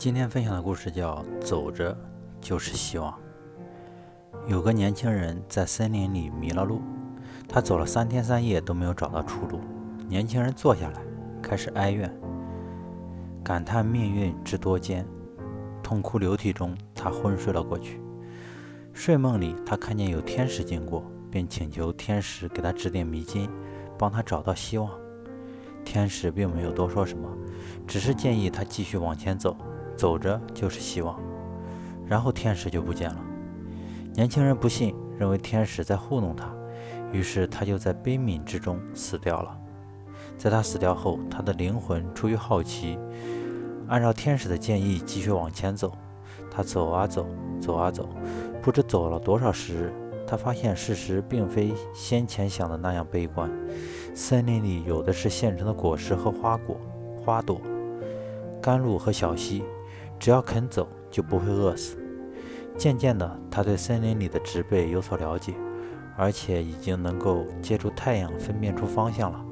今天分享的故事叫《走着就是希望》。有个年轻人在森林里迷了路，他走了三天三夜都没有找到出路。年轻人坐下来，开始哀怨，感叹命运之多艰。痛哭流涕中，他昏睡了过去。睡梦里，他看见有天使经过，便请求天使给他指点迷津，帮他找到希望。天使并没有多说什么，只是建议他继续往前走。走着就是希望，然后天使就不见了。年轻人不信，认为天使在糊弄他，于是他就在悲悯之中死掉了。在他死掉后，他的灵魂出于好奇，按照天使的建议继续往前走。他走啊走，走啊走，不知走了多少时日，他发现事实并非先前想的那样悲观。森林里有的是现成的果实和花果、花朵、甘露和小溪。只要肯走，就不会饿死。渐渐的，他对森林里的植被有所了解，而且已经能够借助太阳分辨出方向了。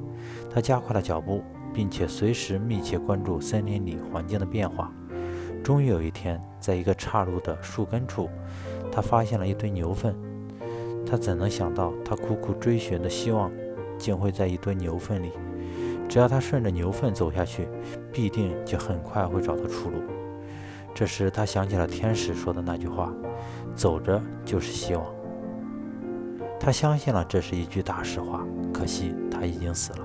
他加快了脚步，并且随时密切关注森林里环境的变化。终于有一天，在一个岔路的树根处，他发现了一堆牛粪。他怎能想到，他苦苦追寻的希望，竟会在一堆牛粪里？只要他顺着牛粪走下去，必定就很快会找到出路。这时，他想起了天使说的那句话：“走着就是希望。”他相信了这是一句大实话。可惜他已经死了。